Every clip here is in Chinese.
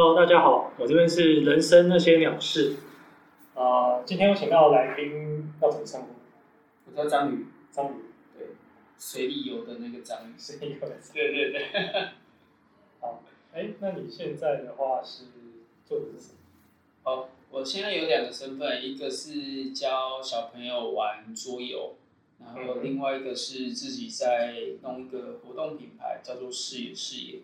Hello，大家好，我这边是人生那些鸟事。啊、今天我请到来宾要怎么称呼？我叫张宇，张宇，对，水里游的那个张宇。是一个人。对对对。好，哎，那你现在的话是做的是什么？好，我现在有两个身份，一个是教小朋友玩桌游，然后嗯另外一个是自己在弄一个活动品牌，叫做视野视野，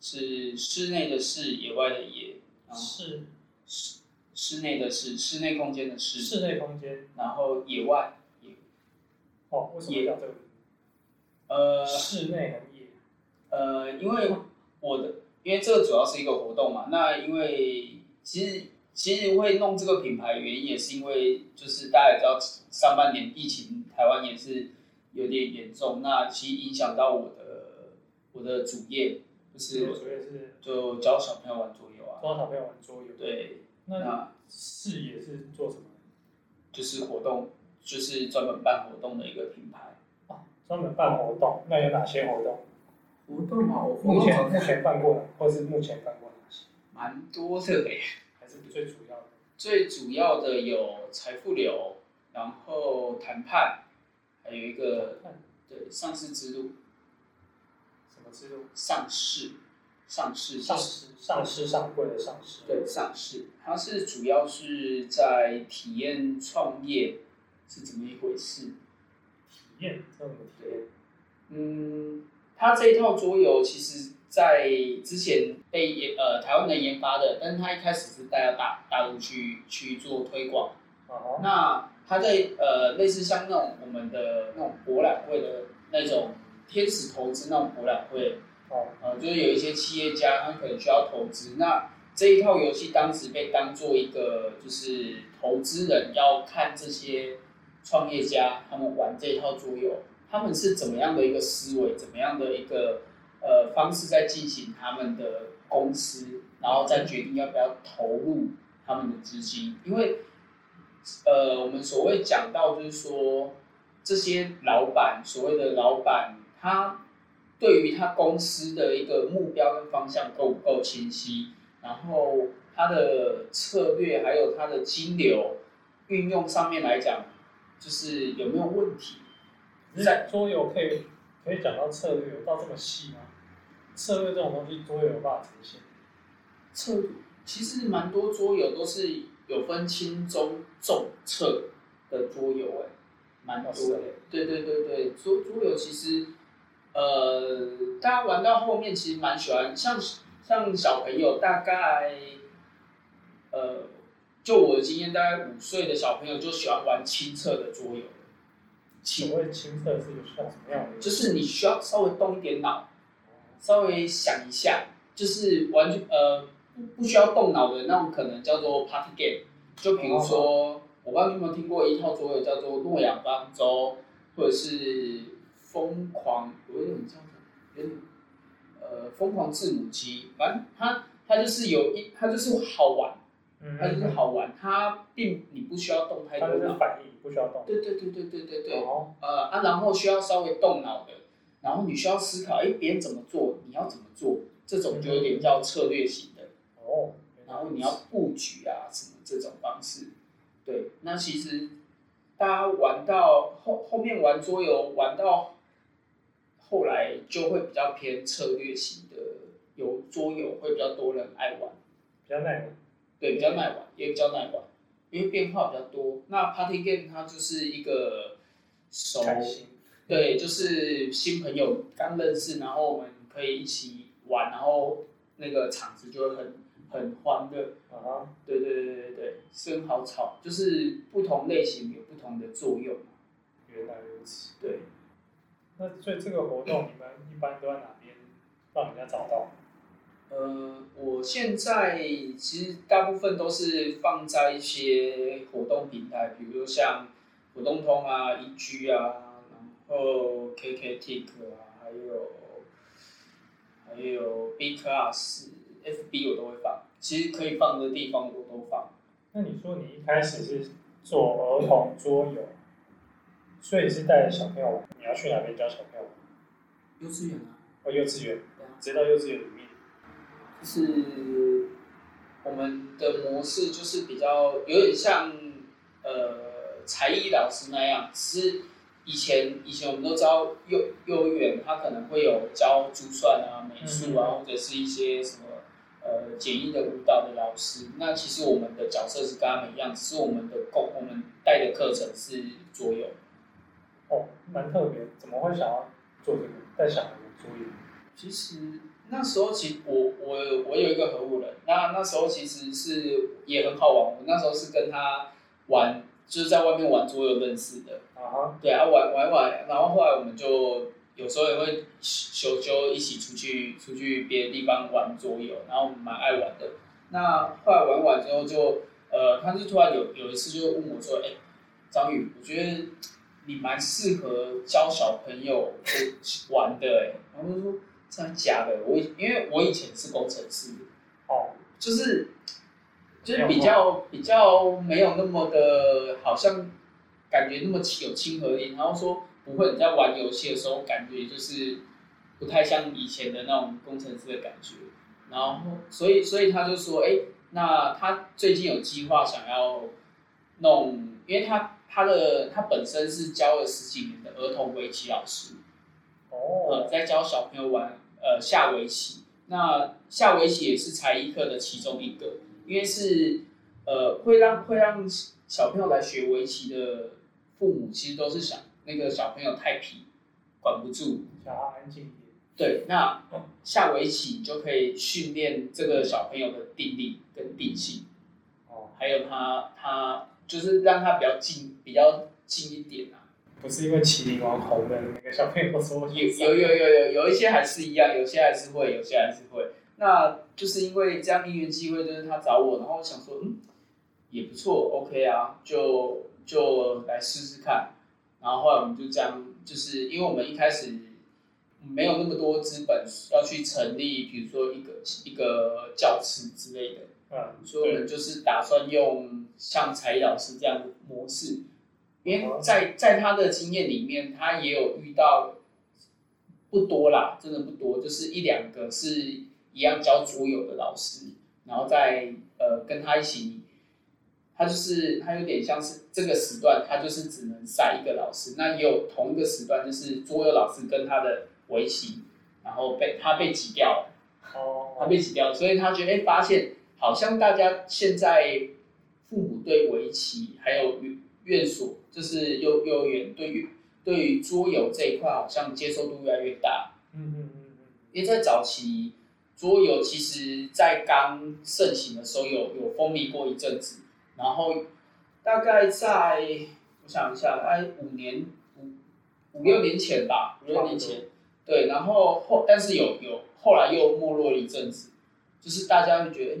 是室内的室，野外的野，然后室室室内的室，室内空间的室，室内空间。然后野外野，哦，为什么叫这个？呃室内很野。呃，因为我的，因为这个主要是一个活动嘛，那因为其实其实会弄这个品牌，原因也是因为就是大家也知道，上半年疫情台湾也是有点严重，那其实影响到我的我的主业，就是我主要是就教小朋友玩桌游啊，教小朋友玩桌游。。对，那那视野是做什么？就是活动，就是专门办活动的一个品牌。哦，专门办活动。那有哪些活动？活动嘛，我目前目前办过的，或是目前办过哪些？蛮多的嘞。还是最主要的？最主要的有财富流，然后谈判，还有一个对上市之路，上市，上市上市、上市、上柜的上市。对上市，它是主要是在体验创业是怎么一回事。体验怎么体验。嗯，它这一套桌游其实在之前被研呃台湾人研发的，但是它一开始是带到大大陆去去做推广。啊哈。那它在呃类似像那种我们的那种博览会的那种天使投资那种博览会，哦，呃，就是有一些企业家他可能需要投资，那这一套游戏当时被当做一个就是投资人要看这些创业家他们玩这一套桌游，他们是怎么样的一个思维，怎么样的一个呃方式在进行他们的公司，然后再决定要不要投入他们的资金，因为呃我们所谓讲到就是说这些老板所谓的老板他。对于他公司的一个目标跟方向够不够清晰，然后他的策略还有他的金流运用上面来讲，就是有没有问题？在桌游可以可以讲到策略，到这么细吗？策略这种东西，桌游有办法呈现。策其实蛮多桌游都是有分轻中重策的桌游，哎，蛮多的。对对对对，桌桌游其实呃，大家玩到后面其实蛮喜欢，像像小朋友大概呃，就我的经验，大概五岁的小朋友就喜欢玩清澈的桌游了。所谓青色是需要什么样的？就是你需要稍微动一点脑，稍微想一下，就是完全呃不不需要动脑的那种，可能叫做 party game。就比如说，我不知道你有没有听过一套桌游叫做《诺亚方舟》，或者是疯狂，有一种叫什么，有点呃疯狂字母机，反正它它就是有一它就是好玩，嗯，它就是好玩，它并你不需要动太多脑。就是反应，不需要动。对对对对对对对。哦，呃啊，然后需要稍微动脑的，然后你需要思考，哎，别人怎么做，你要怎么做，这种就有点叫策略型的，哦，然后你要布局啊什么这种方式，对，那其实大家玩到后后面玩桌游玩到后来就会比较偏策略型的，有桌游会比较多人爱玩，比较耐玩。对，比较耐玩，也比较耐玩，因为变化比较多。那 Party Game 它就是一个手开心。对，就是新朋友刚认识，然后我们可以一起玩，然后那个场子就会很很欢乐。啊哈，对对对对对对，是很好吵，就是不同类型有不同的作用。原来如此。对，那所以这个活动你们一般都在哪边让人家找到？呃，我现在其实大部分都是放在一些活动平台，比如说像活动通啊、EG 啊，然后 KKTIC 啊，还有还有 B Class、FB 我都会放，其实可以放的地方我都放。那你说你一开始是做儿童桌游，所以你是带着小朋友，你要去哪边教小朋友？幼稚园啊，哦，幼稚园，对啊，直接到幼稚园里面。就是我们的模式就是比较有点像呃才艺老师那样，只是以前以前我们都知道幼幼儿园他可能会有教珠算啊、美术啊，或者是一些什么呃简易的舞蹈的老师。那其实我们的角色是跟他们一样，只是我们的共我们带的课程是桌游。哦，蛮特别，怎么会想要做这个带小孩的桌游？其实那时候，其实我我我有一个合伙人，那那时候其实是也很好玩。我那时候是跟他玩，就是在外面玩桌游认识的。啊哈，对啊，玩玩玩，然后后来我们就有时候也会休休一起出去出去别的地方玩桌游，然后我们蛮爱玩的。那后来玩完之后就，呃，他就突然有有一次就问我说：“哎、张宇，我觉得你蛮适合教小朋友玩的、哎。”然后就说：“真的假的？我以因为我以前是工程师，哦，就是就是比较比较没有那么的，好像感觉那么有亲和力。然后说不会，你在玩游戏的时候感觉就是不太像以前的那种工程师的感觉。然后所以所以他就说，哎，那他最近有计划想要弄，因为他他的他本身是教了十几年的儿童围棋老师，呃，哦，在教小朋友玩呃下围棋。那下围棋也是才艺课的其中一个，因为是呃会让会让小朋友来学围棋的父母，其实都是想那个小朋友太皮，管不住。想要安静一点。对，那下围棋就可以训练这个小朋友的定力跟定性，哦，还有他他就是让他比较近比较近一点啊。不是因为麒麟王红的那个小朋友说有有有有有有一些还是一样，有些还是会，有些还是会。那就是因为这样因缘机会，就是他找我，然后我想说，嗯，也不错，OK 啊，就就来试试看。然后后来我们就这样，就是因为我们一开始没有那么多资本要去成立，比如说一个一个教室之类的，嗯，所以我们就是打算用像才艺老师这样的模式，因为在在他的经验里面，他也有遇到不多啦，真的不多，就是一两个是一样教桌游的老师，然后在呃跟他一起，他就是他有点像是这个时段，他就是只能赛一个老师，那也有同一个时段，就是桌游老师跟他的围棋，然后被他被挤掉了。哦他哦，被挤掉，所以他觉得哎，发现好像大家现在父母对围棋还有院院所，就是幼幼儿园对于对于桌游这一块，好像接受度越来越大。嗯嗯嗯嗯。因为在早期桌游其实，在刚盛行的时候有有风靡过一阵子，然后大概在我想一下，大概五年五五六年前吧，五六年前，对，然后后但是有有后来又没落了一阵子，就是大家会觉得，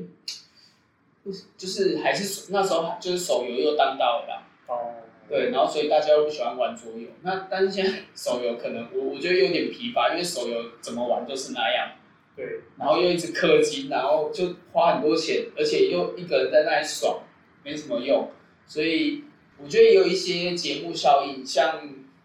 诶就是还是那时候就是手游又当道了哦，对，然后所以大家又不喜欢玩桌游，那但是现在 手游可能我我觉得有点疲乏，因为手游怎么玩都是那样。对，然后又一直氪金，然后就花很多钱，而且又一个人在那里爽，没什么用。所以我觉得也有一些节目效应，像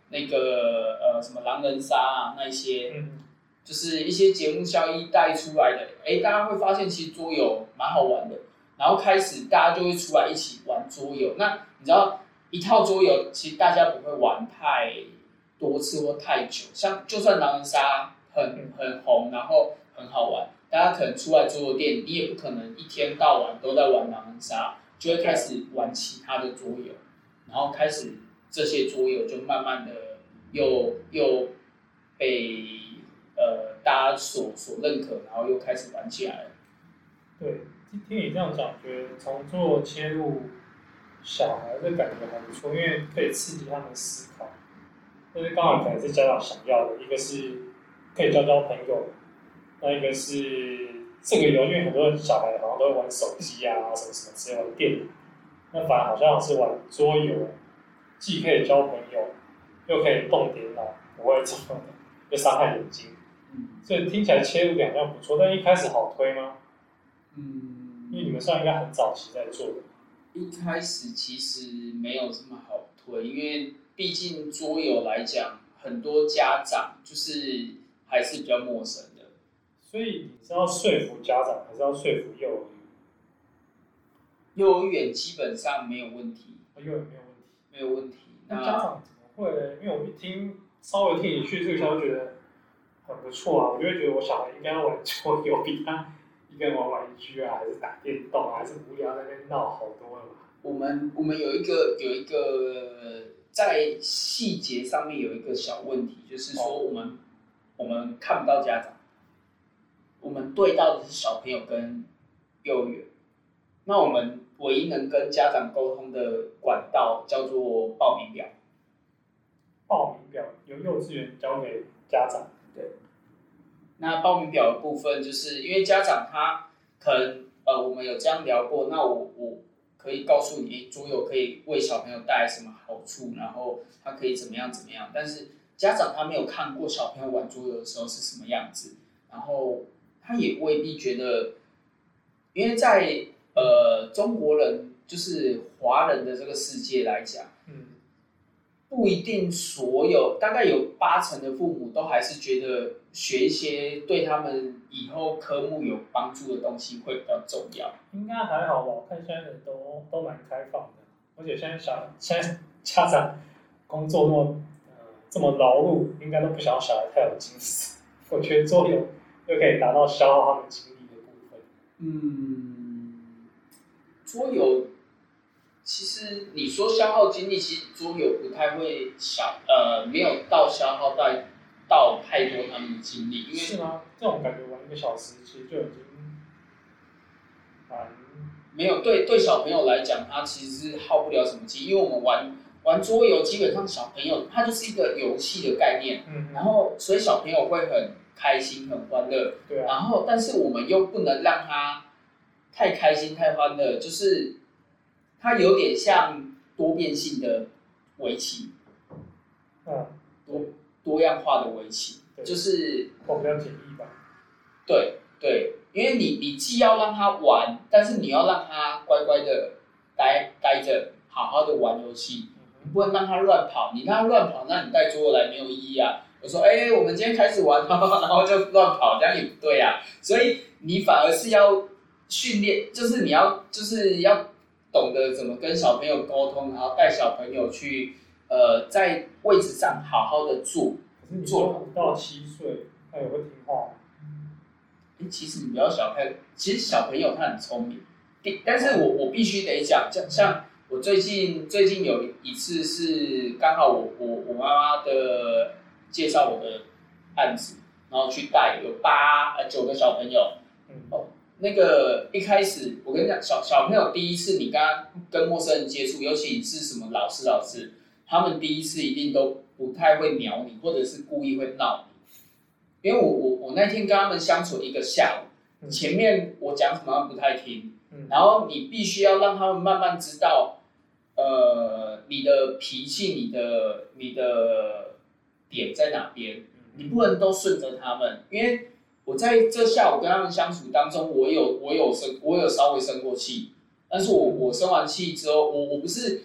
那个呃什么狼人杀啊那一些，嗯，就是一些节目效应带出来的。哎，大家会发现其实桌游蛮好玩的，然后开始大家就会出来一起玩桌游。那你知道一套桌游，其实大家不会玩太多次或太久，像就算狼人杀很很红，然后很好玩，大家可能出来桌游店，你也不可能一天到晚都在玩狼人杀，就会开始玩其他的桌游，然后开始这些桌游就慢慢的又又被呃大家所所认可，然后又开始玩起来了。对，听你这样讲，觉得从做切入小孩的感觉还不错，因为可以刺激他们思考，就是刚好可能是家长想要的，一个是可以交交朋友，那一个是这个游，因为很多小孩好像都会玩手机啊，什么什么之类的电脑，那反而好像是玩桌游，既可以交朋友，又可以动点脑，不会这么会伤害眼睛，所以听起来切入点好像不错，但一开始好推吗？嗯因为嗯，你们算应该很早期在做的，一开始其实没有这么好推，因为毕竟桌游来讲，很多家长就是还是比较陌生的。所以你是要说服家长，还是要说服幼儿园？幼儿园基本上没有问题，幼儿园没有问题。没有问题。那家长怎么会呢？因为我一听稍微听你叙述一下，我觉得很不错啊。我就会觉得我小孩应该玩桌游，比他一个人玩玩具啊，还是打电动啊，还是无聊在那边闹好多了吧？我们我们有一个有一个在细节上面有一个小问题，就是说我们、我们看不到家长，我们对到的是小朋友跟幼儿园，那我们唯一能跟家长沟通的管道叫做报名表。报名表由幼稚园交给家长，那报名表的部分，就是因为家长他可能呃，我们有这样聊过，那我我可以告诉你，诶桌游可以为小朋友带来什么好处，然后他可以怎么样怎么样，但是家长他没有看过小朋友玩桌游的时候是什么样子，然后他也未必觉得，因为在呃中国人就是华人的这个世界来讲。嗯，不一定所有，大概有八成的父母都还是觉得学一些对他们以后科目有帮助的东西会比较重要。应该还好吧？我看现在人都都蛮开放的，而且现在小现在家长工作那么呃这么劳碌，应该都不想要小孩太有精神。我觉得桌游又可以达到消耗他们精力的部分。嗯，桌游其实你说消耗精力，其实桌游不太会消呃没有到消耗到到太多他们的精力，因为是吗？这种感觉玩一个小时，其实就已经蛮没有对对小朋友来讲，他其实是耗不了什么精，因为我们玩玩桌游，基本上小朋友他就是一个游戏的概念，嗯，然后所以小朋友会很开心、很欢乐，对啊，然后但是我们又不能让他太开心、太欢乐，就是它有点像多变性的围棋，嗯，多多样化的围棋，对就是我比较简易吧。对对，因为你你既要让他玩，但是你要让他乖乖的待待着，好好的玩游戏，你嗯不能让他乱跑。你让他乱跑，那你带桌游来没有意义啊。我说，哎、我们今天开始玩，然后就乱跑，这样也不对啊。所以你反而是要训练，就是你要就是要懂得怎么跟小朋友沟通，然后带小朋友去呃在位置上好好的坐。可是你说五到七岁，他也会听话吗？诶其实你不要小看，其实小朋友他很聪明，第但是我我必须得讲，像像我最近最近有一次是刚好我我我妈妈的介绍我的案子，然后去带有八呃九个小朋友，嗯，那个一开始我跟你讲，小小朋友第一次你跟他跟陌生人接触，尤其你是什么老师老师，他们第一次一定都不太会鸟你，或者是故意会闹你。因为我我我那天跟他们相处一个下午，嗯。前面我讲什么他们不太听，嗯。然后你必须要让他们慢慢知道，呃，你的脾气、你的你的点在哪边，你不能都顺着他们，因为我在这下午跟他们相处当中，我有我有生我有稍微生过气，但是我我生完气之后，我我不是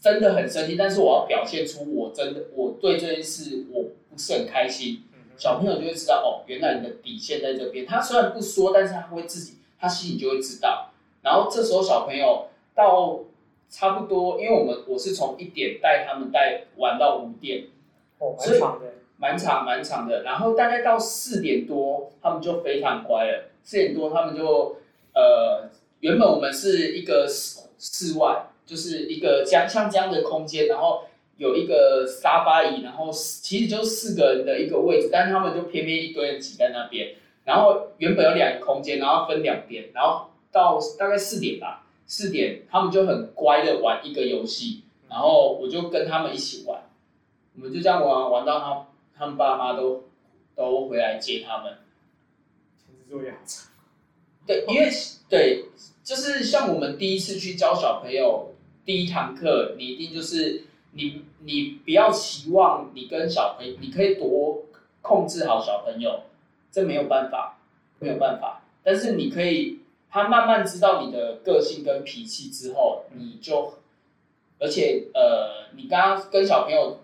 真的很生气，但是我要表现出我真的我对这件事我不是很开心，嗯小朋友就会知道哦，原来你的底线在这边。他虽然不说，但是他会自己，他心里就会知道。然后这时候小朋友到差不多，因为我们我是从一点带他们带玩到五点，哦，所以蛮长的，蛮长蛮长的。然后大概到四点多，他们就非常乖了。四点多他们就呃，原本我们是一个室室外，就是一个像像这样的空间，然后有一个沙发椅，然后其实就是四个人的一个位置，但是他们就偏偏一堆人挤在那边。然后原本有两个空间，然后分两边，然后到大概四点吧，四点他们就很乖的玩一个游戏，然后我就跟他们一起玩，我们就这样玩玩到他他们爸妈都都回来接他们。前置作业好长。对，因为对，就是像我们第一次去教小朋友第一堂课，你一定就是你你不要期望你跟小朋友，你可以多控制好小朋友，这没有办法，没有办法。但是你可以，他慢慢知道你的个性跟脾气之后，你就，而且呃，你刚刚跟小朋友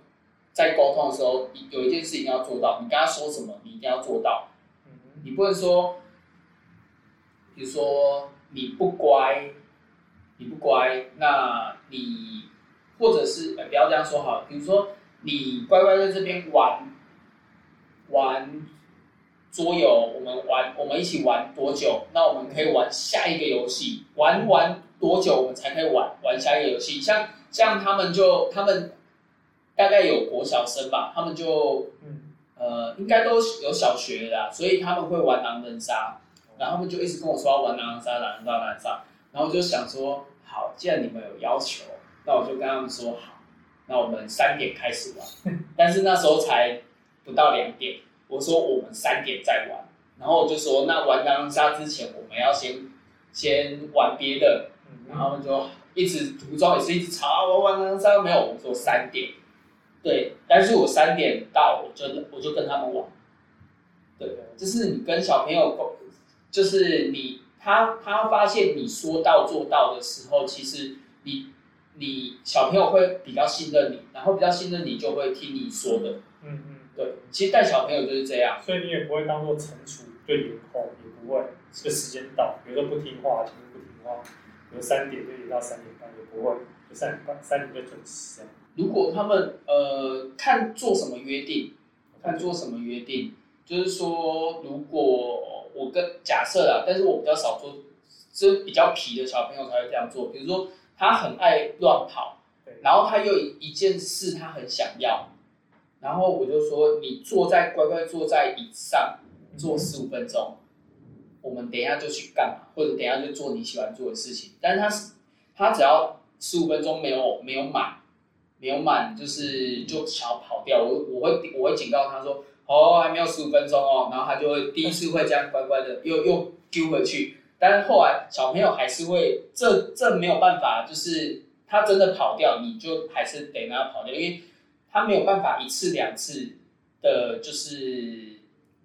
在沟通的时候，有一件事一定要做到，你跟他说什么，你一定要做到。嗯你不能说，比如说你不乖，你不乖，那你或者是、呃、不要这样说好了，比如说你乖乖在这边玩玩桌游，我们玩我们一起玩多久？那我们可以玩下一个游戏，玩玩多久我们才可以玩玩下一个游戏？像像他们就他们大概有国小生吧，他们就嗯，呃应该都有小学的啦，所以他们会玩狼人杀。然后他们就一直跟我说要玩狼人杀，狼人杀，狼人杀。然后我就想说，好，既然你们有要求，那我就跟他们说好，那我们三点开始玩。但是那时候才不到两点，我说我们三点再玩。然后我就说，那玩狼人杀之前，我们要先先玩别的。嗯然后他们就一直途中也是一直吵，我玩狼人杀没有，我说三点。对，但是我三点到，我就我就跟他们玩。对，就是你跟小朋友沟，就是你他他发现你说到做到的时候，其实你你小朋友会比较信任你，然后比较信任你就会听你说的。嗯嗯，对，其实带小朋友就是这样。所以你也不会当做惩处就延后，也不会这个时间到，比如说不听话，前面不听话，比如三点就延到三点半，也不会，就三点半三点就准时这样。如果他们呃看做什么约定，看做什么约定，就是说，如果我跟假设啦，但是我比较少做，就是比较皮的小朋友才会这样做。比如说，他很爱乱跑对，然后他又有一件事他很想要，然后我就说，你坐在乖乖坐在椅子上坐十五分钟，我们等一下就去干嘛，或者等一下就做你喜欢做的事情。但是他是他只要十五分钟没有没有满，没有满就是就想要跑掉，我我会我会警告他说，哦还没有十五分钟哦，然后他就会第一次会这样乖乖的又又丢回去，但是后来小朋友还是会，这这没有办法，就是他真的跑掉，你就还是得让他跑掉，因为他没有办法一次两次的，就是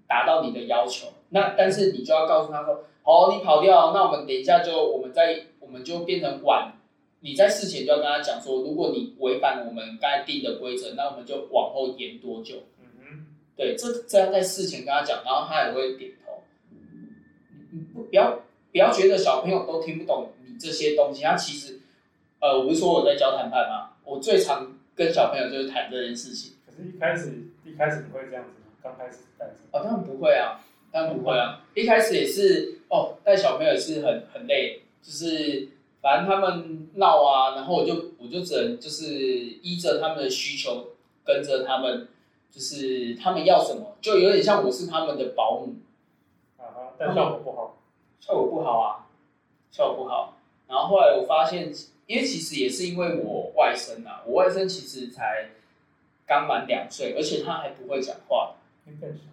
达到你的要求。那但是你就要告诉他说，哦，你跑掉，那我们等一下就我们再我们就变成晚。你在事前就要跟他讲说，如果你违反我们刚才定的规则，那我们就往后延多久。嗯对，这这样在事前跟他讲，然后他也会点头。你不不要不要觉得小朋友都听不懂你这些东西，他其实，呃，我不是说我在教谈判吗？我最常跟小朋友就是谈这件事情。可是，一开始一开始你会这样子吗？刚开始带着，哦，当然不会啊，当然不会啊。一开始也是哦，带小朋友也是很很累，就是反正他们闹啊，然后我就我就只能就是依着他们的需求，跟着他们，就是他们要什么，就有点像我是他们的保姆。啊哈，但效果不好。效果不好啊，效果不好。然后后来我发现，因为其实也是因为我外甥啊，我外甥其实才刚满两岁，而且他还不会讲话，更小。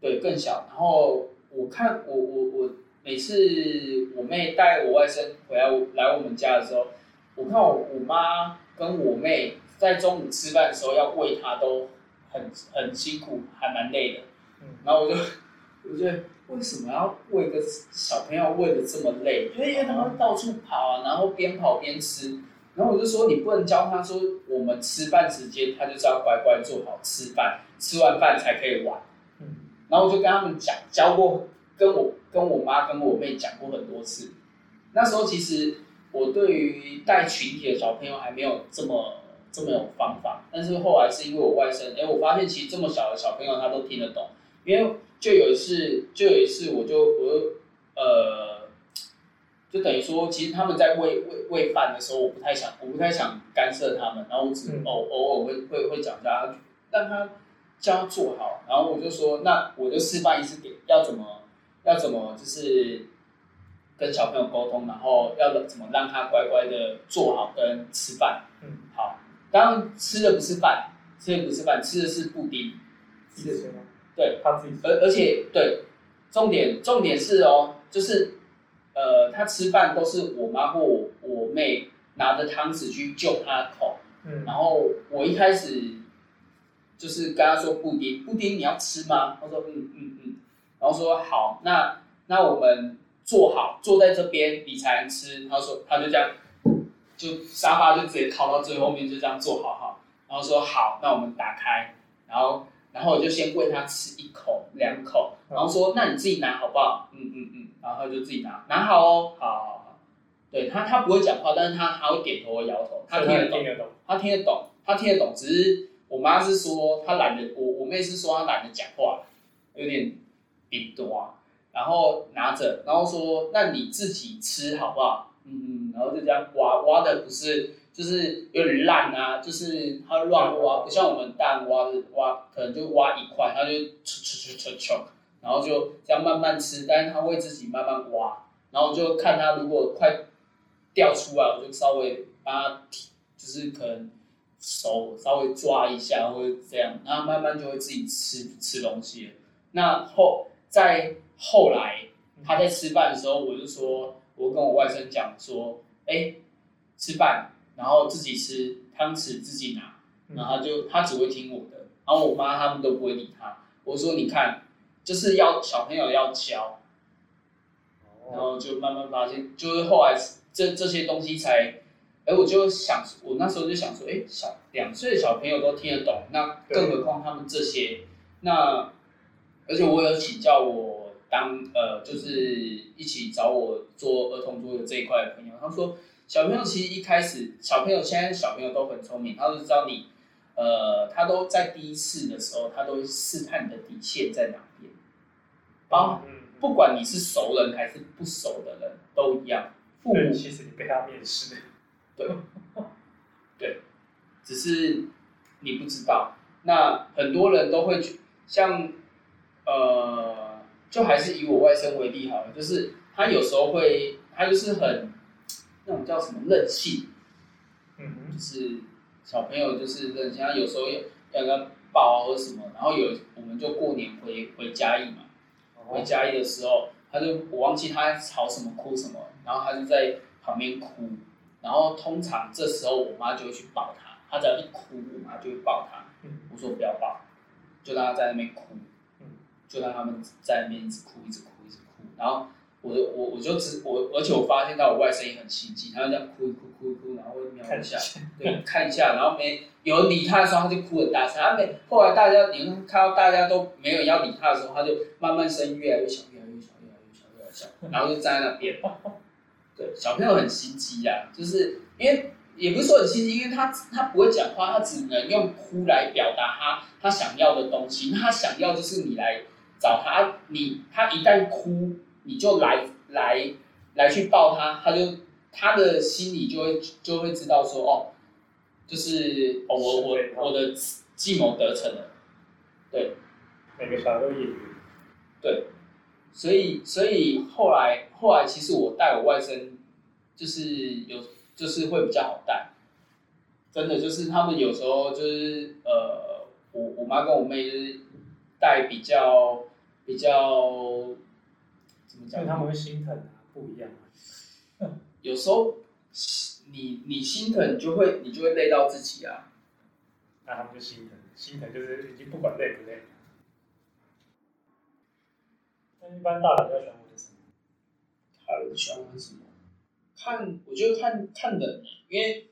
对，更小。然后我看我我我每次我妹带我外甥回来来我们家的时候，我看我我妈跟我妹在中午吃饭的时候要喂他都很很辛苦，还蛮累的。嗯，然后我就我觉得为什么要喂个小朋友喂的这么累？因为他们到处跑啊，然后边跑边吃。然后我就说你不能教他说我们吃饭时间他就是要乖乖做好吃饭，吃完饭才可以玩。嗯，然后我就跟他们讲，教过跟我跟我妈跟我妹讲过很多次。那时候其实我对于带群体的小朋友还没有这么这么有方法，但是后来是因为我外甥，哎，我发现其实这么小的小朋友他都听得懂，因为就有一次，就有一次我就我就呃，就等于说，其实他们在喂喂喂饭的时候，我不太想我不太想干涉他们，然后我只嗯。偶偶尔会会会讲一下，让他教做好，然后我就说，那我就示范一次给要怎么要怎么就是跟小朋友沟通，然后要怎么让他乖乖的做好跟吃饭。嗯，好，当然吃的不是饭，吃的不是饭，吃的是布丁。自己吃吗？对，他自己。而而且对，重点重点是哦，就是呃，他吃饭都是我妈或我我妹拿着汤匙去救他的口，嗯，然后我一开始就是跟他说布丁，布丁你要吃吗？他说嗯嗯嗯，然后说好，那那我们坐好，坐在这边你才能吃。他说他就这样，就沙发就直接靠到最后面，就这样坐好哈。然后说好，那我们打开，然后然后我就先喂他吃一口两口，然后说那你自己拿好不好？嗯嗯嗯，然后他就自己拿，拿好哦，好好好。对他他不会讲话，但是他他会点头和摇头，他听得懂，听得懂。他听得懂，他听得懂，只是我妈是说他懒得，我我妹是说她懒得讲话，有点顶多啊。然后拿着，然后说那你自己吃好不好？嗯嗯，然后就这样挖挖的不是就是有点烂啊，就是他乱挖，不像我们蛋挖的挖，可能就挖一块，他就唰唰唰唰唰，然后就这样慢慢吃，但是他会自己慢慢挖，然后就看他如果快掉出来，我就稍微帮他提，就是可能手稍微抓一下或者这样，然后慢慢就会自己吃吃东西了。那后在后来他在吃饭的时候，我就说，我跟我外甥讲说，哎，吃饭，然后自己吃，汤匙自己拿，然后他就他只会听我的，然后我妈他们都不会理他。我说你看，就是要小朋友要教，然后就慢慢发现，就是后来这这些东西才，哎，我就想，我那时候就想说，哎，小两岁的小朋友都听得懂，那更何况他们这些，那而且我有请教我当呃，就是一起找我做儿童桌游这一块的朋友，他说小朋友其实一开始，小朋友现在小朋友都很聪明，他都知道你，呃，他都在第一次的时候，他都会试探你的底线在哪边，包嗯，不管你是熟人还是不熟的人都一样，父，母其实你被他面试，对，对只是你不知道。那很多人都会去，像呃，就还是以我外甥为例好了，就是他有时候会，他就是很那种叫什么任性，嗯就是小朋友就是任性，他有时候要要跟他抱啊或什么，然后有我们就过年回回嘉义嘛，回哼，嘉义的时候，他就我忘记他吵什么哭什么，然后他就在旁边哭，然后通常这时候我妈就会去抱他，他只要一哭，我妈就会抱他，嗯。我说不要抱，就让他在那边哭，嗯就让他们在那边一直哭一直哭一直哭，然后我就我我就只我而且我发现到我外甥也很心机，他就这样哭一哭哭一哭，然后会瞄一下，对，看一下，然后没有人理他的时候，他就哭很大声。他没后来大家你看到大家都没有要理他的时候，他就慢慢声越来越小，越来越小，越来越小，越来越小，然后就站在那边。对，小朋友很心机呀，就是因为也不是说很心机，因为他他不会讲话，他只能用哭来表达他他想要的东西。那他想要就是你来找他，你他一旦哭，你就来来来去抱他，他就他的心里就会就会知道说哦，就是哦我我我的计谋得逞了，对，每个小孩都演员，对所以所以后来后来其实我带我外甥就是有就是会比较好带，真的就是他们有时候就是呃我我妈跟我妹就是带比较比较怎么讲因为他们会心疼啊，不一样啊。有时候你你心疼就会你就会累到自己啊，那他们就心疼，心疼就是已经不管累不累。那一般大人比较喜欢玩什么？大人喜欢玩什么？看，我觉得看看人，因为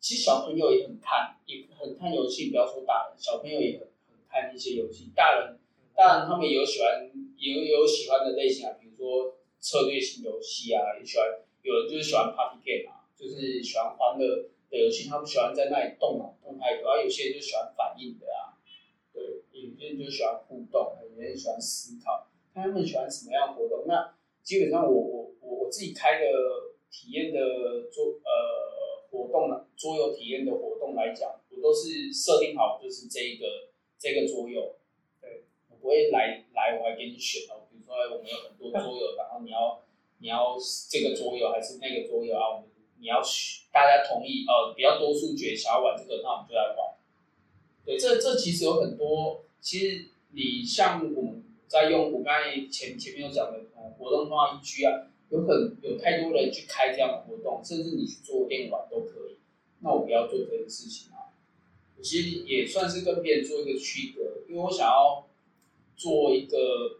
其实小朋友也很看，也很看游戏。不要说大人，小朋友也很很看一些游戏。大人，当然他们有喜欢，有有喜欢的类型啊，比如说策略性游戏啊，也喜欢。有人就是喜欢 party game 啊，就是喜欢欢乐的游戏，他们喜欢在那里动脑动太多。而、有些人就喜欢反应的啊，对，有些人就喜欢互动，有些人喜欢思考，他们喜欢什么样的活动。那基本上我我我我自己开的体验的桌呃活动呢，桌游体验的活动来讲，我都是设定好就是这一个这个桌游，不会来来我还给你选哦，比如说我们有很多桌游，然后你要你要这个桌游还是那个桌游啊，我们你要大家同意呃比较多数决想要玩这个，那我们就来玩。对，这这其实有很多，其实你像我们在用我刚才前前面有讲的活动化 EG 啊，有很有太多人去开这样的活动，甚至你去做电玩都可以。那我不要做这件事情啊，我其实也算是跟别人做一个区隔，因为我想要做一个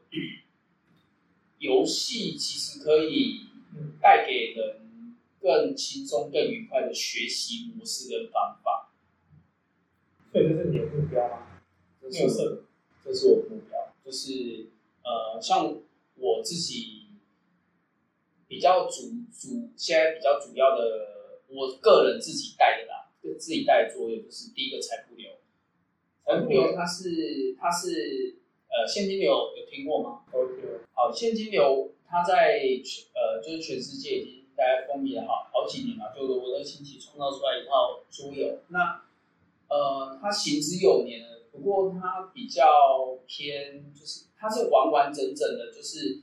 游戏，其实可以嗯带给人更轻松、更愉快的学习模式跟方法。所以这是你的目标吗？这是这是我的目标，就是呃，像我自己比较主主现在比较主要的，我个人自己带的啦，自己带的作业就是第一个财富流。财富流它是它是呃现金流有听过吗？都有。好，现金流它在全呃就是全世界已经大概风靡了好好几年了，就罗伯特清崎创造出来一套桌游。那呃它行之有年了，不过它比较偏就是它是完完整整的，就是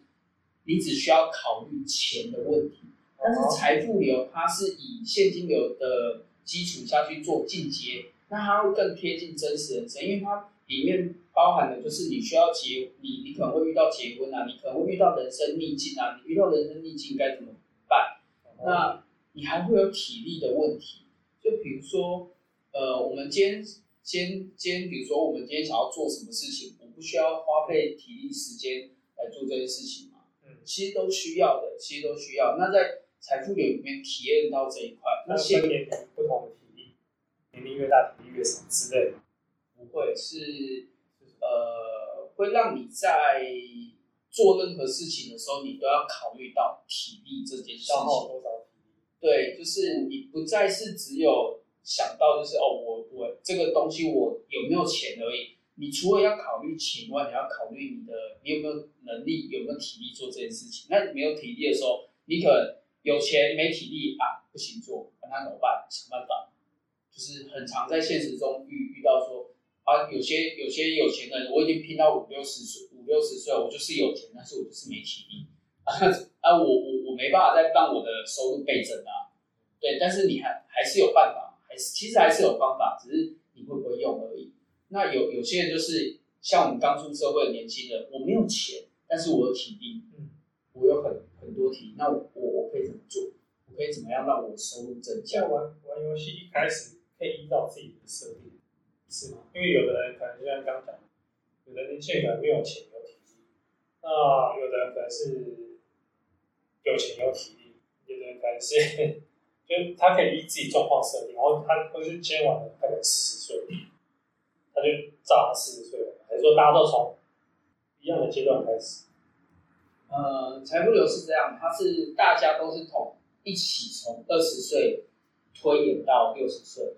你只需要考虑钱的问题。但是财富流它是以现金流的基础下去做进阶，那它会更贴近真实人生，因为它里面包含的就是你需要结，你你可能会遇到结婚啊，你可能会遇到人生逆境啊，你遇到人生逆境该怎么办？那你还会有体力的问题，就比如说，呃，我们今天今今天，比如说我们今天想要做什么事情，我不需要花费体力时间来做这件事情嘛？嗯，其实都需要的，其实都需要。那在财富流里面体验到这一块，那现年龄不同的体力，年龄越大体力越少之类的。不会是呃，会让你在做任何事情的时候，你都要考虑到体力这件事情。对，就是你不再是只有想到就是哦，我我这个东西我有没有钱而已。你除了要考虑钱外，你要考虑你的你有没有能力，有没有体力做这件事情。那你没有体力的时候，你可能有钱没体力啊，不行做，那怎么办？想办法。就是很常在现实中遇遇到说啊，有些有些有钱人，我已经拼到五六十岁，五六十岁，我就是有钱，但是我就是没体力啊啊，我我我没办法再让我的收入倍增啊。对，但是你还还是有办法，还是其实还是有方法，只是你会不会用而已。那有有些人就是像我们刚出社会的年轻人，我没有钱，但是我有体力，嗯，我有很很多体力，那我我我可以怎么做？我可以怎么样让我收入增加？像玩玩游戏一开始可以依照自己的设定，是吗？因为有的人可能就像刚讲，有的年轻人可能没有钱有体力，那有的人可能是有钱有体力，有的人可能是就他可以依自己状况设定，然后他或是今天晚的可能四十岁，他就照他四十岁了，还是说大家都从一样的阶段开始？呃，财富流是这样，它是大家都是从一起从二十岁推演到六十岁，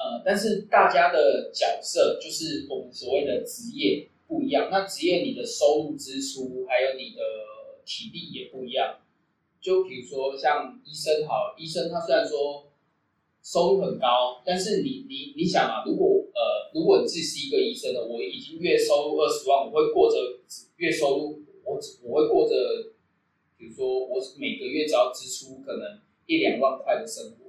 呃，但是大家的角色就是我们所谓的职业不一样，那职业你的收入支出还有你的体力也不一样。就比如说像医生好，医生他虽然说收入很高，但是你你你想啊，如果呃如果你自己是一个医生的，我已经月收入二十万，我会过着月收入我我会过着，比如说我每个月只要支出可能一两万块的生活，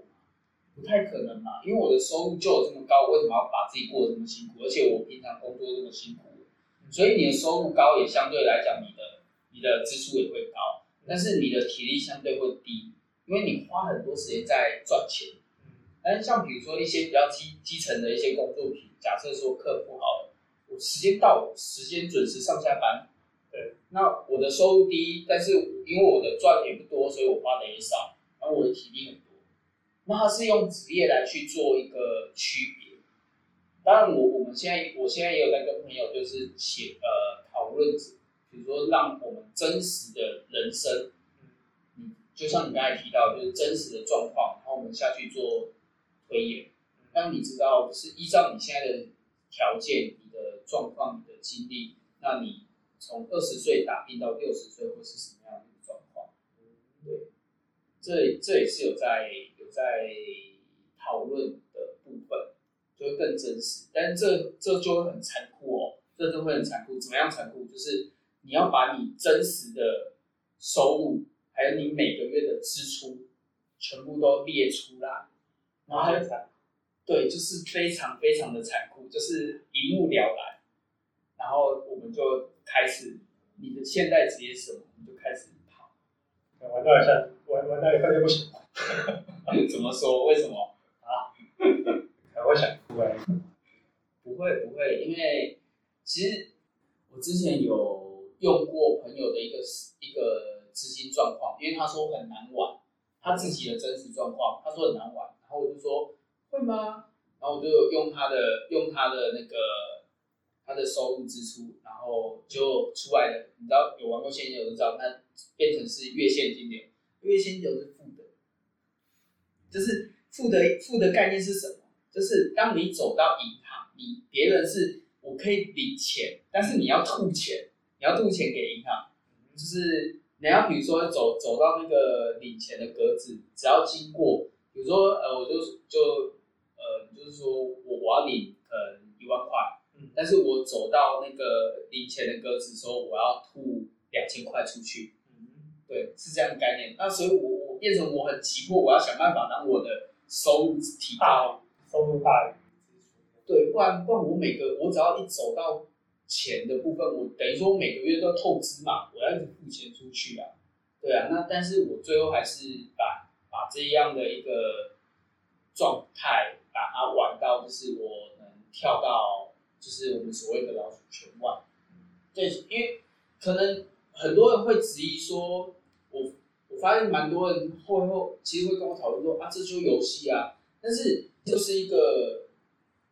不太可能嘛，因为我的收入就有这么高，我为什么要把自己过得这么辛苦？而且我平常工作这么辛苦，所以你的收入高也相对来讲，你的你的支出也会高，但是你的体力相对会低，因为你花很多时间在赚钱。嗯，但是像比如说一些比较基基层的一些工作品，假设说客服好了，我时间到了，时间准时上下班，对，那我的收入低，但是因为我的赚也不多，所以我花的也少，然后我的体力很多。那它是用职业来去做一个区别。当然我，我们现在我现在也有在跟朋友就是写呃讨论，比如说让我们真实的人生，嗯，就像你刚才提到，就是真实的状况，然后我们下去做推演，让你知道是依照你现在的条件、你的状况、你的经历，那你从二十岁打拼到六十岁会是什么样的状况？对，这这也是有在有在讨论的部分，就会更真实。但这这就会很残酷哦，这就会很残酷。怎么样残酷？就是你要把你真实的收入，还有你每个月的支出，全部都列出来，然后还对，就是非常非常的残酷，就是一目了然。然后我们就开始，你的现在职业是什么？我们就开始跑。玩到一下，玩玩到一半就不行，怎么说？为什么？还会想哭哎。不会不会，因为其实我之前有用过朋友的一个一个资金状况，因为他说很难玩，他自己的真实状况，他说很难玩，然后我就说会吗？然后我就用他的用他的那个他的收入支出，然后就出来了。你知道有玩过现金流的知道，那变成是月现金流，月现金流是，就是负的负的概念是什么？就是当你走到银行，你别人是我可以领钱，但是你要吐钱，你要吐钱给银行，就是你要比如说走走到那个领钱的格子，只要经过，比如说呃，我就就呃，就是说我我要领可能一万块，嗯但是我走到那个领钱的格子的时候，我要吐两千块出去，嗯对，是这样的概念。那所以我我变成我很急迫，我要想办法让我的收入提高。收入大于支出，对，不然不然我每个我只要一走到钱的部分，我等于说我每个月都要透支嘛，我要一直付钱出去啊，对啊，那但是我最后还是把把这样的一个状态把它玩到，就是我能跳到就是我们所谓的老鼠圈外，对，因为可能很多人会质疑说，发现蛮多人会后其实会跟我讨论说啊，这就是游戏啊，但是就是一个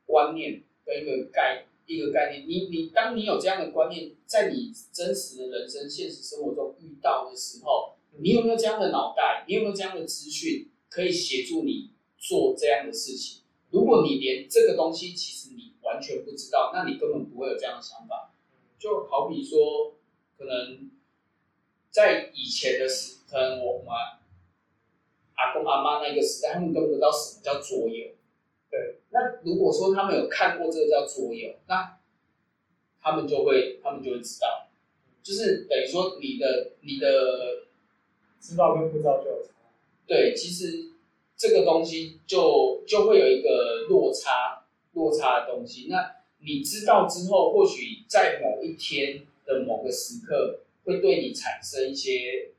观念跟一个概一个概念。你你当你有这样的观念，在你真实的人生现实生活中遇到的时候，你有没有这样的脑袋？你有没有这样的资讯可以协助你做这样的事情？如果你连这个东西其实你完全不知道，那你根本不会有这样的想法。就好比说，可能在以前的时，可能我们阿公阿妈那个时代，他们根本不知道什么叫桌游。对，那如果说他们有看过这个叫桌游，那他们就会，他们就会知道，就是等于说你的你的知道跟不知道就有差。对，其实这个东西就就会有一个落差落差的东西。那你知道之后，或许在某一天的某个时刻，会对你产生一些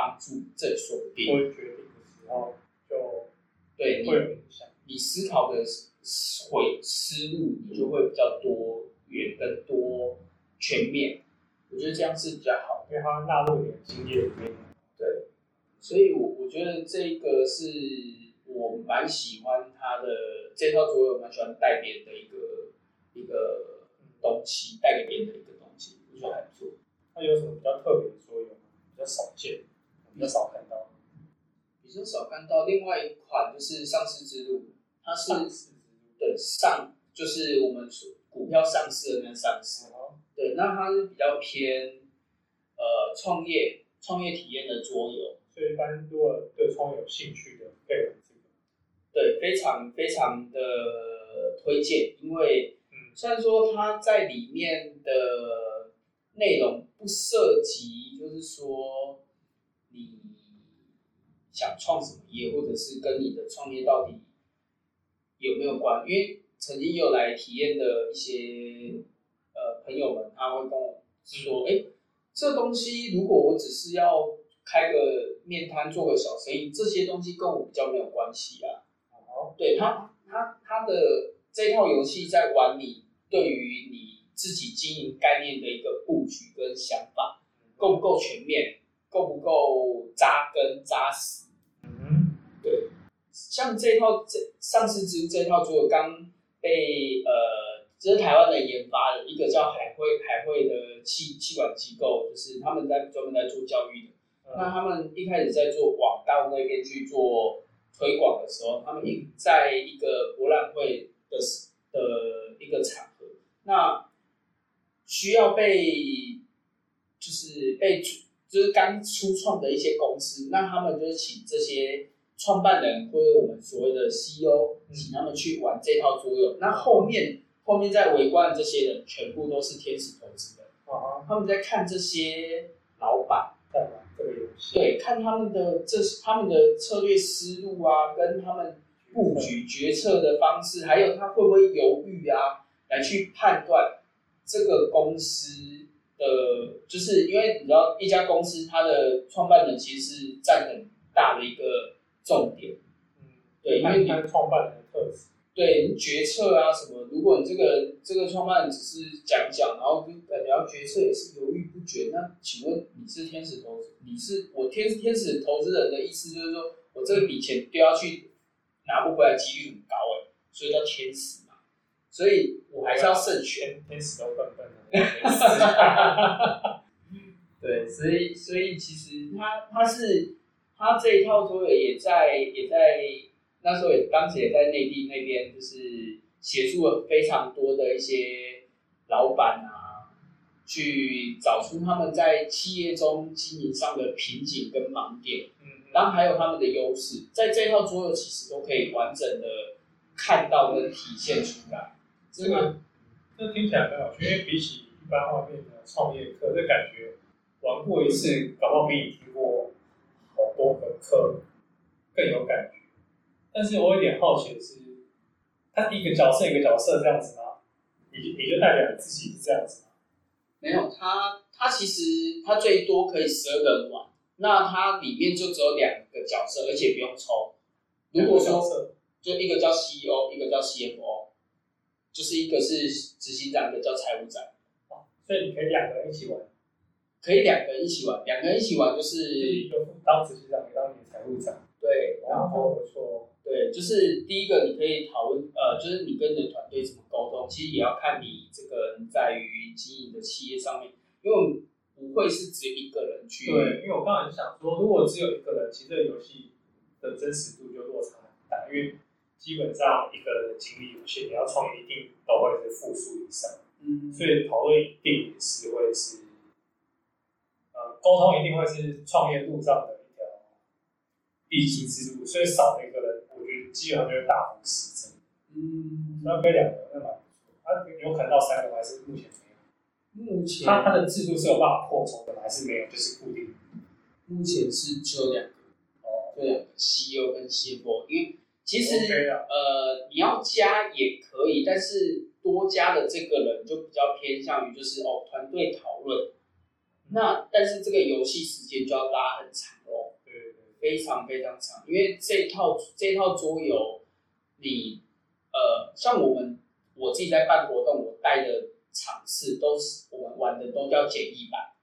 帮助，这也说不定。做决定的时候就对你会有影响。你思考的会思路，你就会比较多元跟多全面。我觉得这样是比较好。因为它纳入你的经验里面。对，所以我我觉得这个是我蛮喜欢它的这套桌游，蛮喜欢带别人的一个一个东西，带给别人的一个东西，我觉得还不错。它有什么比较特别的作用吗？比较少见，比较少看到。比较少看到另外一款就是上市之路，它是上市之对上就是我们所股票上市的那个上市。哦，对，那它是比较偏呃创业创业体验的桌游，所以一般如果对创有兴趣的，可以玩这个。对，非常非常的推荐，因为嗯虽然说它在里面的内容不涉及，就是说你想创什么业，或者是跟你的创业到底有没有关，因为曾经有来体验的一些呃朋友们，他会跟我说，哎、这东西如果我只是要开个面摊做个小生意，这些东西跟我比较没有关系啊。哦，对他，他他的这套游戏在玩你对于你自己经营概念的一个布局跟想法，够不够全面，够不够扎根扎实。嗯像这套这上市之这套桌游刚被呃，这是台湾的研发的一个叫海汇海汇的气气管机构，就是他们在专门在做教育的。那嗯他们一开始在做往大陆那边去做推广的时候，他们一在一个博览会的时的一个场合，那需要被就是被就是刚初创的一些公司，那他们就是请这些创办人或者我们所谓的 CEO，嗯请他们去玩这套桌游。那后面后面在围观的这些人，全部都是天使投资人，啊，他们在看这些老板。在玩这个游戏。对，看他们的这他们的策略思路啊，跟他们布局决策的方式，还有他会不会犹豫啊，来去判断这个公司的，就是因为你知道一家公司它的创办人其实是占很大的一个重点，嗯，对，因为你看看创办人的特质。对决策啊什么，如果你这个这个创办人只是讲讲，然后就感觉要决策也是犹豫不决，那请问你是天使投资，你是我天天使投资人的意思就是说我这笔钱丢下去拿不回来几率很高哎，所以叫天使嘛，所以我还是要慎选。天天使都笨笨的。对，所以所以其实他他是他这一套桌游也在也在那时候也当时也在内地那边，就是协助了非常多的一些老板啊，去找出他们在企业中经营上的瓶颈跟盲点，嗯，然后还有他们的优势，在这套桌游其实都可以完整的看到跟体现出来。这个这听起来很好，因为比起一般外面的创业课，这感觉玩过一次，搞不好比你听过课更有感觉。但是我有点好奇的是，他一个角色一个角色这样子吗？你就你就代表你自己是这样子吗？没有，他他其实他最多可以十二个人玩，那他里面就只有两个角色，而且不用抽。如果说就一个叫 CEO，一个叫 CFO，就是一个是执行长，一个叫财务长，所以你可以两个人一起玩，可以两个人一起玩，两个人一起玩就是当执行长，一个当你的财务长，对，然然后后不错，对，就是第一个你可以讨论，呃，就是你跟你的团队怎么沟通，其实也要看你这个人在于经营的企业上面，因为不会是只有一个人去，对，因为我刚才就想说，如果只有一个人，其实这个游戏的真实度就落差很大，因为基本上一个人的精力有限，你要创业一定都会是负数以上，嗯，所以讨论一定也是会是，呃，沟通一定会是创业路上的一条必经之路，所以少了一个人，我觉得基本上就是大幅失真。嗯，那飞两个那蛮不错，啊，有可能到三个吗还是目前没有？目前他他的制度是有办法扩充的吗？还是没有？就是固定？目前是只有两个，哦就两个 CEO 跟 CFO，因为其实呃你要加也可以，但是多加的这个人就比较偏向于就是哦团队讨论，那但是这个游戏时间就要拉很长哦，对对对。非常非常长，因为这套这套桌游，你呃像我们我自己在办活动，我带的场次都是我们玩的都叫简易版，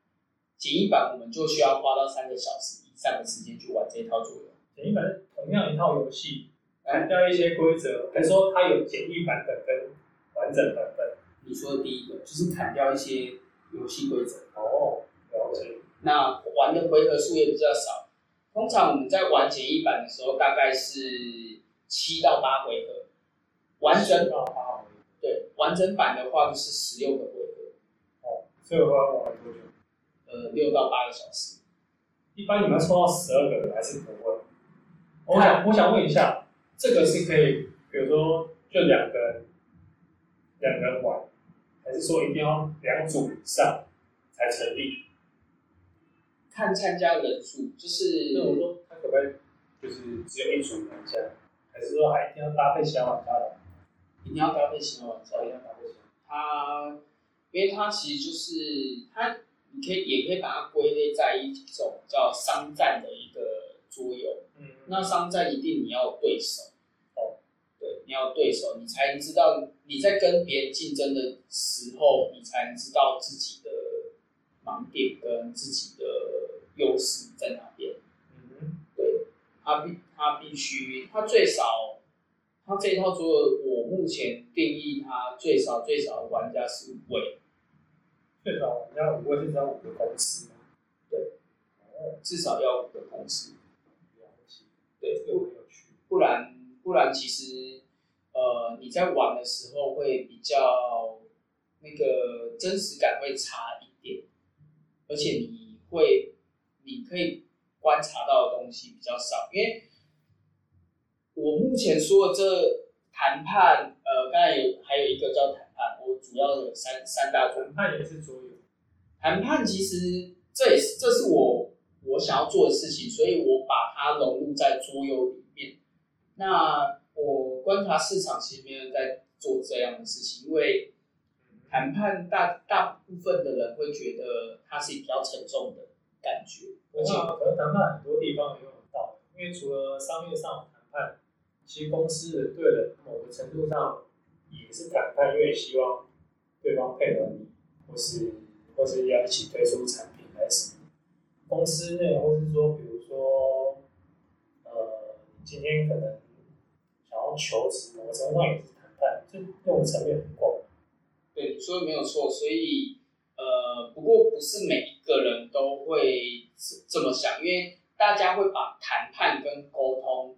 简易版我们就需要花到三个小时以上的时间去玩这套桌游。简易版是同样一套游戏，砍掉一些规则，还说它有简易版本跟完整版本？你说的第一个就是砍掉一些游戏规则，哦。那玩的回合数也比较少。通常我们在玩简易版的时候，大概是七到八回合，完整到八回。对完整版的话就是十六个回合，哦，这个会要玩多久？呃，六到八个小时。一般你们抽到十二个人还是不会？我想我想问一下，这个是可以，比如说就两个人，两个人玩，还是说一定要两组以上才成立？看参加人数，就是那我说他可不可以就是只有一组玩家，还是说还一定要搭配其他玩家的？一定要搭配其他玩家一。定要搭配其他。他，因为他其实就是他，你可以也可以把它归类在一种叫商战的一个桌游。嗯，那商战一定你要有对手，哦，对，你要有对手，你才能知道你在跟别人竞争的时候，你才能知道自己的盲点跟自己的优势在哪边。嗯对，他必他必须，他最少，他这一套桌游，我目前定义他最少最少的玩家是五位，最少玩家五位是只要五个公司吗？对。哦，至少要五个公司。对，这个很有趣。不然不然其实，呃，你在玩的时候会比较那个真实感会差而且你会你可以观察到的东西比较少，因为我目前说的这谈判，呃，刚才有还有一个叫谈判，我主要有三三大谈判也是桌游。谈判其实这也是这是我我想要做的事情，所以我把它融入在桌游里面。那我观察市场其实没有人在做这样的事情，因为谈判大大部分的人会觉得它是比较沉重的感觉，而且可能谈判很多地方也用得到，因为除了商业上的谈判，其实公司的对人某个程度上也是谈判，因为希望对方配合你，或是或是要一起推出产品还是什么。公司内，或是说，比如说，呃，今天可能想要求职，某个程度上也是谈判，这用的层面很广。对你说的没有错，所以呃，不过不是每一个人都会这么想，因为大家会把谈判跟沟通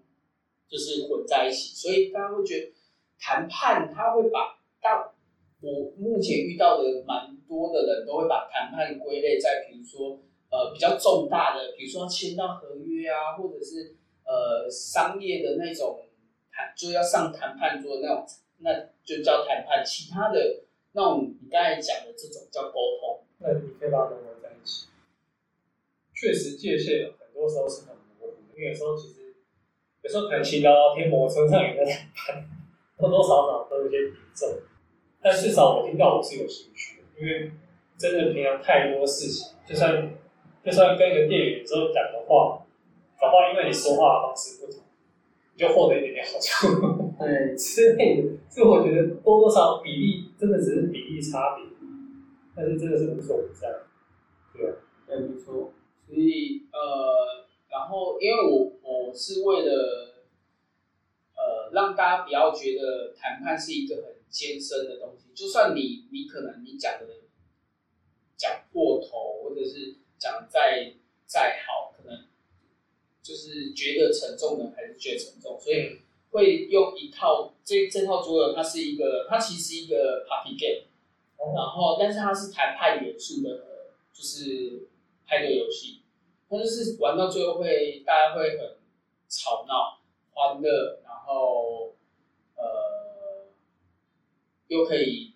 就是混在一起，所以大家会觉得谈判他会把大我目前遇到的蛮多的人都会把谈判归类在比如说呃比较重大的，比如说签到合约啊，或者是呃商业的那种谈就要上谈判桌那种，那就叫谈判，其他的。那种你刚才讲的这种叫沟通，那你可以把它融合在一起。确实界限很多时候是很模糊，因为有时候其实有时候谈七刀天魔村上也在谈，多多少少都有些比重。但至少我听到我是有兴趣的，因为真的平常太多事情，就算就算跟一个店员之后讲的话，搞不好因为你说话的方式不同，你就获得一点点好处。对，之类的，所以我觉得多多少比例真的只是比例差别，但是真的是无所不在，对对，没错。所以呃，然后因为我我是为了呃让大家不要觉得谈判是一个很艰深的东西，就算你你可能你讲的讲过头，或者是讲再再好，就是觉得沉重的还是觉得沉重，所以。会用一套这这套桌游，它是一个，它其实是一个 party game，然后但是它是谈判元素的，就是派对游戏，它就是玩到最后会大家会很吵闹、欢乐，然后呃又可以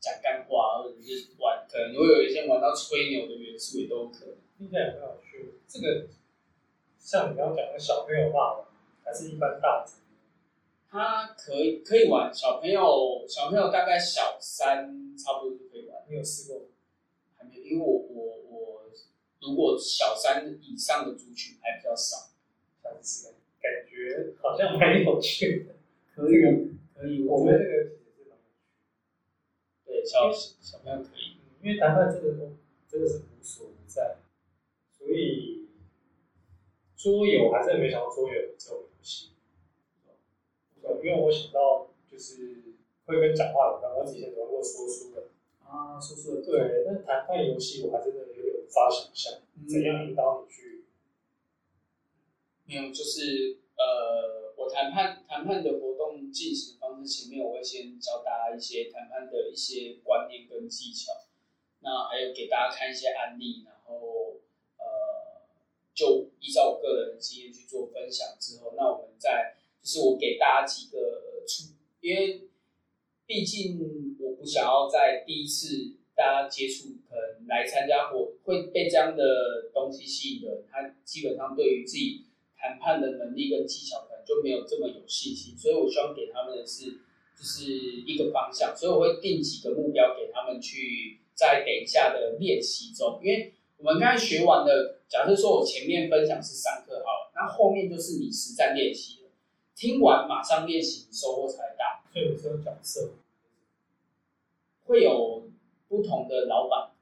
讲干话，或者是玩，可能会有一些玩到吹牛的元素也都可能。听起来很有趣，这个像你刚刚讲的小朋友骂还是一般大人？它可以可以玩，小朋友小朋友大概小三差不多就可以玩。你有试过？还没，因为我我我如果小三以上的族群还比较少，想试感觉好像蛮有趣的。可以可以，我觉得这个是蛮有趣。对，小小朋友可以，因为谈判这个东真的是无所不在，所以桌游还是没想到桌游这种游戏。因为我想到就是会跟讲话有关，我之前玩过说书的啊，说书的对，但谈判游戏我还真的有点无法想象，怎样引导你去？没有，就是呃，我谈判谈判的活动进行方式，前面我会先教大家一些谈判的一些观念跟技巧，那还有给大家看一些案例，然后呃，就依照我个人的经验去做分享之后，那我们再。就是我给大家几个出，因为毕竟我不想要在第一次大家接触，可能来参加或会被这样的东西吸引的人，他基本上对于自己谈判的能力跟技巧可能就没有这么有信心，所以我希望给他们的是就是一个方向，所以我会定几个目标给他们去在等一下的练习中，因为我们刚才学完的，假设说我前面分享是上课好了，那后面就是你实战练习了。听完马上练习，收获才大。所以是有角色，会有不同的老板，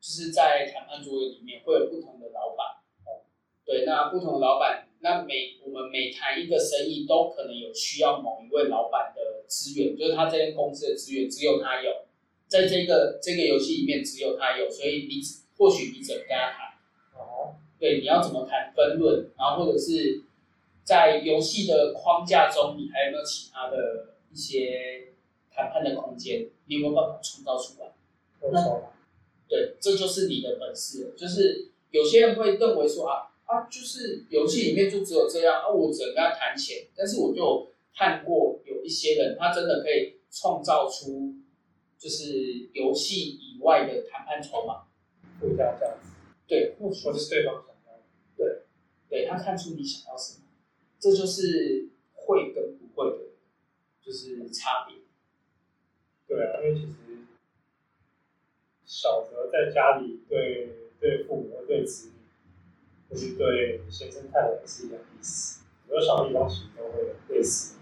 就是在谈判桌里面会有不同的老板。哦，对，那不同的老板，那每我们每谈一个生意，都可能有需要某一位老板的资源，就是他这间公司的资源只有他有，在这个这个游戏里面只有他有，所以你或许你怎么跟他谈？哦，对，你要怎么谈分论，然后或者是。在游戏的框架中，你还有没有其他的一些谈判的空间？你有没有办法创造出来？那对，这就是你的本事。就是有些人会认为说啊啊，就是游戏里面就只有这样啊，我只能跟他谈钱。但是我就看过有一些人，他真的可以创造出就是游戏以外的谈判筹码，附加价值。对，或者是对方想要。对，对他看出你想要什么。这就是会跟不会的，就是差别。对啊，因为其实小泽在家里对对父母、对子女，或是对先生太太是一样意思。很多小地方其实都会有类似的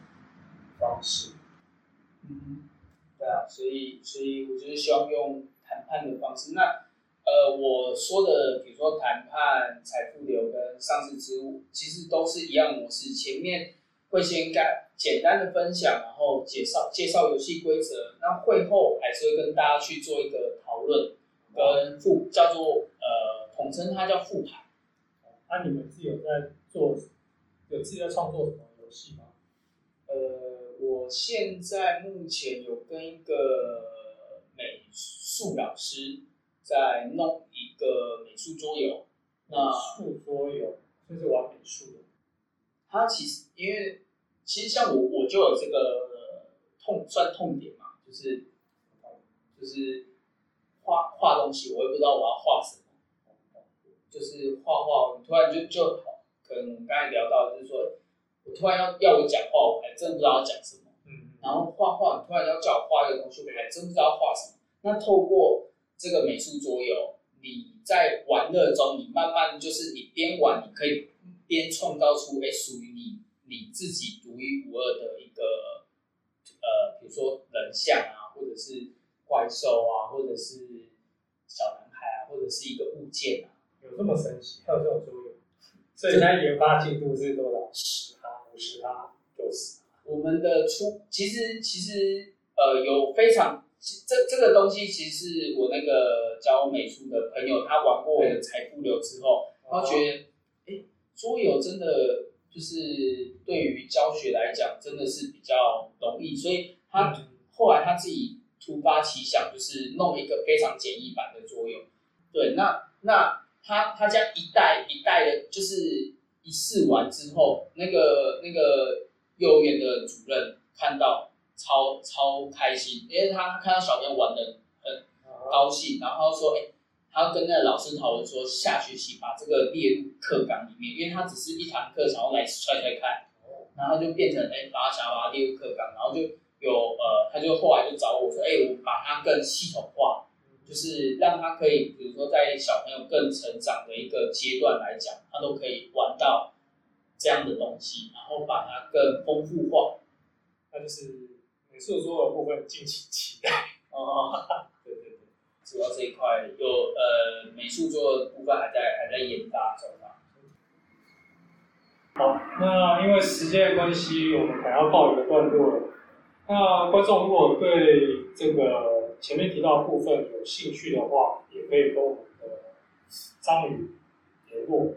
方式。嗯，对啊，所以所以我就是希望用谈判的方式。那呃，我说的，比如说谈判、财富流跟上市之物，其实都是一样模式。前面会先干简单的分享，然后介绍介绍游戏规则。那会后还是会跟大家去做一个讨论。跟复叫做呃统称它叫复盘。那、啊、你们是有在做有自己在创作什么游戏吗？呃，我现在目前有跟一个美术老师在弄一个美术桌游。那术桌游就是玩美术的。他其实因为其实像我我就有这个痛算痛点嘛，就是就是画画东西，我也不知道我要画什么。就是画画，突然就就，可能我们刚才聊到，就是说我突然要要我讲话，我还真不知道要讲什么。嗯，然后画画，突然要叫我画一个东西，我还真不知道画什么。那透过这个美术桌游，你在玩乐中，你慢慢就是你边玩，你可以边创造出哎属于你你自己独一无二的一个呃，比如说人像啊，或者是怪兽啊，或者是小男孩啊，或者是一个物件啊。有这么神奇？还有这种桌游？所以现在研发进度是多少？十趴、五十趴、九十趴？我们的出其实其实呃有非常这这个东西，其实是我那个教美术的朋友，他玩过我的财富流之后，他觉得哎桌游真的就是对于教学来讲真的是比较容易，所以他后来他自己突发奇想，就是弄一个非常简易版的桌游。对，那那。他他家一代一代的，就是一试完之后，那个那个幼儿园的主任看到超超开心，因为他看到小朋友玩的很高兴，然后说，哎，他跟那个老师讨论说，下学期把这个列入课纲里面，因为他只是一堂课，想要来揣揣看，然后就变成哎，把他想把它列入课纲，然后就有呃，他就后来就找我说，哎，我把它更系统化。就是让他可以，比如说在小朋友更成长的一个阶段来讲，他都可以玩到这样的东西，然后把它更丰富化。那就是美术桌的部分，敬请期待。哦，对对对，主要这一块有呃美术桌的部分还在还在研发中啊。好，那因为时间的关系，我们还要告一个段落了。那观众如果对这个，前面提到的部分有兴趣的话，也可以跟我们的张宇联络。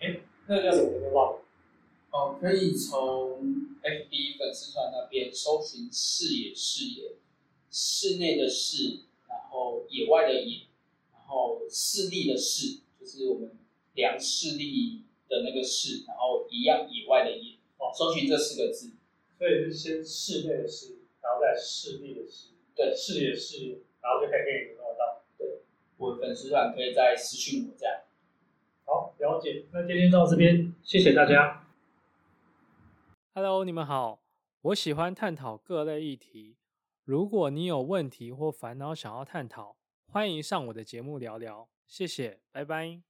哎，那叫什么联络？哦，可以从 FB 粉丝团那边搜寻“视野视野”，室内的室，然后野外的野，然后视力的视，就是我们量视力的那个视，然后一样野外的野。哦，搜寻这四个字。所以是先室内的室，然后再视力的视。对，视野视野，然后就可以给你联络到。对，我粉丝团可以再私讯我这样。好，了解。那今天到这边，谢谢大家。Hello，你们好，我喜欢探讨各类议题。如果你有问题或烦恼想要探讨，欢迎上我的节目聊聊。谢谢，拜拜。